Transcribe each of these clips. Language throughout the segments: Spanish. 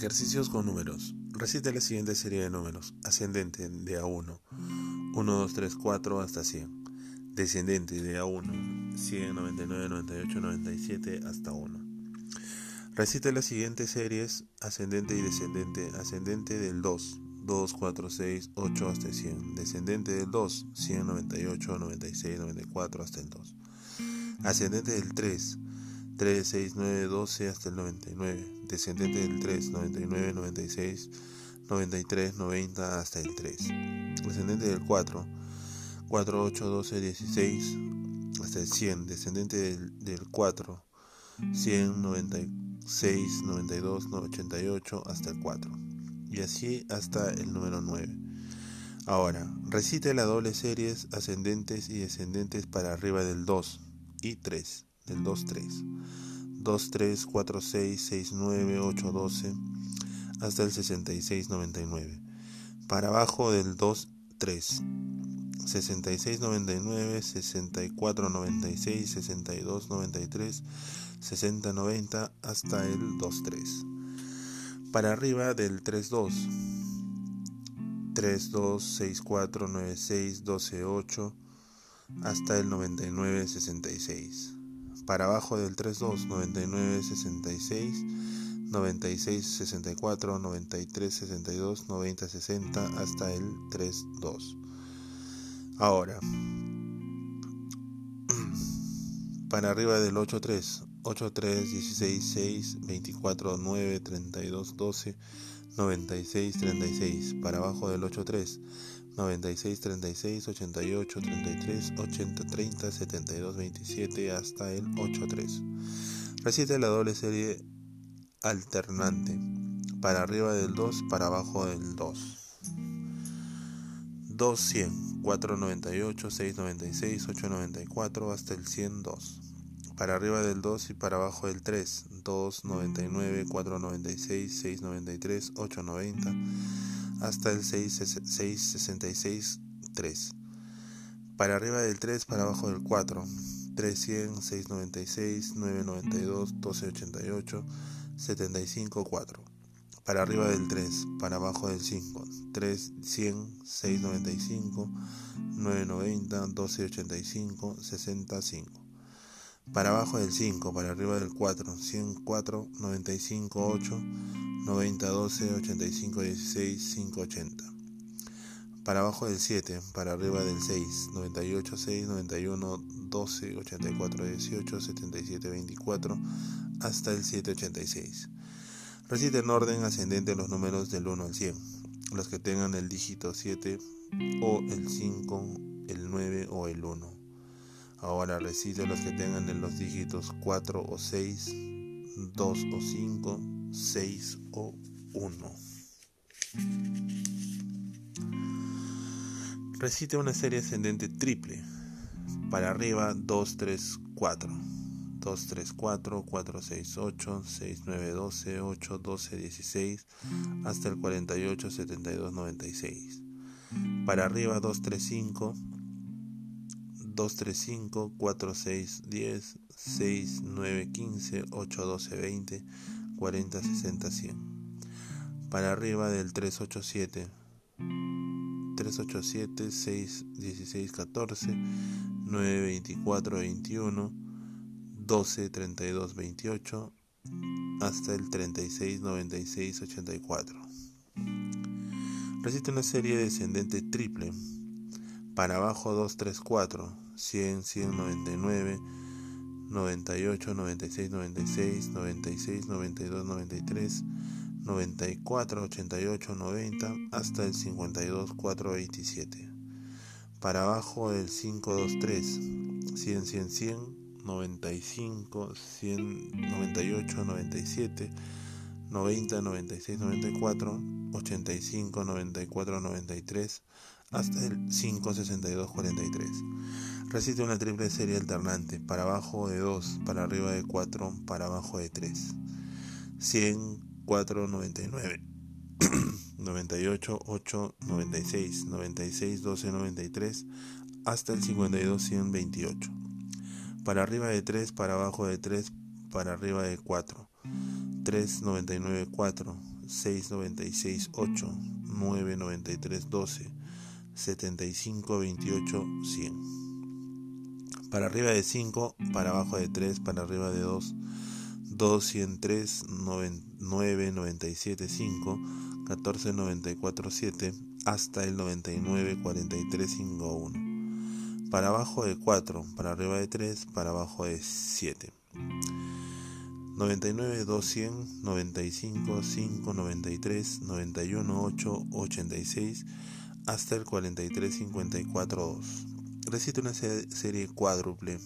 Ejercicios con números. Recite la siguiente serie de números. Ascendente de A1. 1, 2, 3, 4 hasta 100. Descendente de A1. 100, 99, 98, 97 hasta 1. Recite las siguientes series. Ascendente y descendente. Ascendente del 2. 2, 4, 6, 8 hasta 100. Descendente del 2. 100, 98, 96, 94 hasta el 2. Ascendente del 3. 3, 6, 9, 12 hasta el 99, descendente del 3, 99, 96, 93, 90 hasta el 3, descendente del 4, 4, 8, 12, 16 hasta el 100, descendente del, del 4, 100, 96, 92, 88 hasta el 4, y así hasta el número 9. Ahora, recite la doble series ascendentes y descendentes para arriba del 2 y 3 del 2, 3. 2, 3, 4, 6, 6, 9, 8, 12 hasta el 66, 99. Para abajo del 2, 3. 66, 99, 64, 96, 62, 93, 60, 90 hasta el 2, 3. Para arriba del 3, 2. 3, 2, 6, 4, 9, 6, 12, 8 hasta el 99, 66 para abajo del 32, 99, 66, 96, 64, 93, 62, 90, 60 hasta el 32. Ahora, para arriba del 83, 83, 16, 6, 24, 9, 32, 12, 96, 36. Para abajo del 83, 96, 36, 88, 33, 80, 30, 72, 27 hasta el 83. Recite la doble serie alternante. Para arriba del 2, para abajo del 2. 2, 100, 4, 98, 6, 96, 8, 94 hasta el 102. Para arriba del 2 y para abajo del 3. 2, 99, 4, 96, 6, 93, 8, 90 hasta el 666 3. Para arriba del 3, para abajo del 4. 300, 696, 992, 1288, 75 4. Para arriba del 3, para abajo del 5. 300, 695, 990, 1285, 65 para abajo del 5, para arriba del 4, 104, 95, 8, 90, 12, 85, 16, 5, 80. Para abajo del 7, para arriba del 6, 98, 6, 91, 12, 84, 18, 77, 24, hasta el 786. Recite en orden ascendente los números del 1 al 100, los que tengan el dígito 7 o el 5, el 9 o el 1. Ahora recite los que tengan en los dígitos 4 o 6, 2 o 5, 6 o 1. Recite una serie ascendente triple. Para arriba 2, 3, 4. 2, 3, 4, 4, 6, 8, 6, 9, 12, 8, 12, 16, hasta el 48, 72, 96. Para arriba 2, 3, 5, 2, 3, 5, 4, 6, 10, 6, 9, 15, 8, 12, 20, 40, 60, 100. Para arriba del 3, 8, 7, 3, 8, 7, 6, 16, 14, 9, 24, 21, 12, 32, 28, hasta el 36, 96, 84. Recite una serie descendente triple para abajo 2, 3, 4, 100, 199, 98, 96, 96, 96, 92, 93, 94, 88, 90, hasta el 52, 4, 27. Para abajo del 5, 2, 3, 100, 100, 100, 95, 100, 98, 97, 90, 96, 94, 85, 94, 93, hasta el 56243. Recite una triple serie alternante, para abajo de 2, para arriba de 4, para abajo de 3. 100, 4, 99. 98, 8, 96, 96, 12, 93, hasta el 52, 128. Para arriba de 3, para abajo de 3, para arriba de 4. 3, 99, 4. 6, 96, 8, 9, 93, 12, 75, 28, 100. Para arriba de 5, para abajo de 3, para arriba de 2, 2, 103, 9, 97, 5, 14, 94, 7, hasta el 99, 43, 5, 1. Para abajo de 4, para arriba de 3, para abajo de 7. 99, 200, 95, 5, 93, 91, 8, 86 hasta el 43, 54, 2. Recite una serie cuádruple.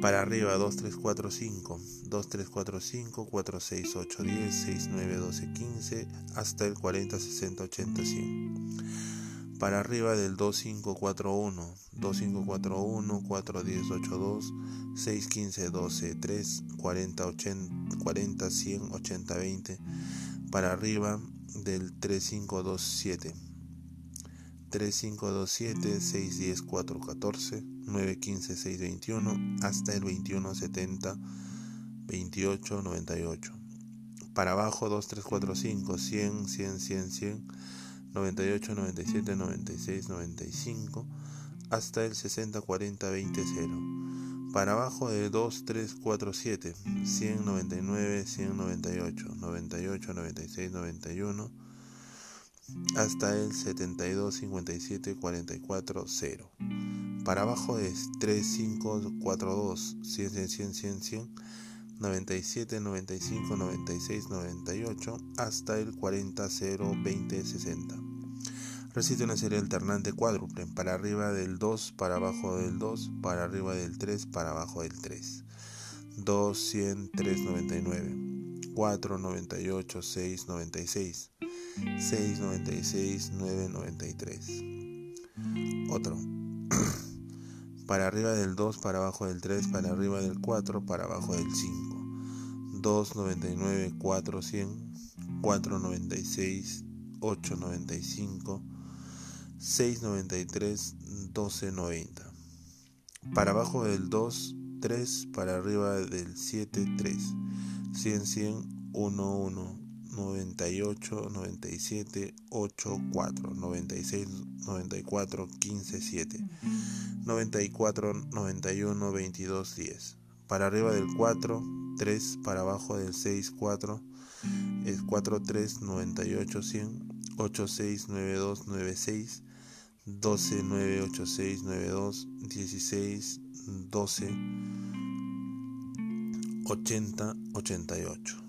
Para arriba 2, 3, 4, 5, 2, 3, 4, 5, 4, 6, 8, 10, 6, 9, 12, 15 hasta el 40, 60, 80, 100 para arriba del 2541, 2541, 410, 82, 615, 12, 3, 40, 80, 40, 100, 80, 20, para arriba del 3527, 3527, 610, 414, 915, 621, hasta el 2170, 28, 98. Para abajo 2345, 100, 100, 100, 100 98, 97, 96, 95 hasta el 60, 40, 20, 0. Para abajo de 2, 3, 4, 7, 199, 198, 98, 96, 91 hasta el 72, 57, 44, 0. Para abajo de 3, 5, 4, 2, 100, 100, 100, 100, 97, 95, 96, 98 hasta el 40, 0, 20, 60. Recite una serie alternante cuádruple, para arriba del 2, para abajo del 2, para arriba del 3, para abajo del 3. 2, 100, 3, 99. 4, 98, 6, 96. 6, 96, 9, 93. Otro. para arriba del 2, para abajo del 3, para arriba del 4, para abajo del 5. 2.99, 4, 100, 4.96, 8.95, 6.93, 12.90. Para abajo del 2, 3, para arriba del 7, 3. 100, 100, 1, 1, 98, 97, 8, 4, 96, 94, 15, 7, 94, 91, 22, 10. Para arriba del 4, 3 para abajo del 6, 4 es 4, 3, 98, 100, 8, 6, 9, 2, 9, 6, 12, 9, 8, 6, 9, 2, 16, 12, 80, 88.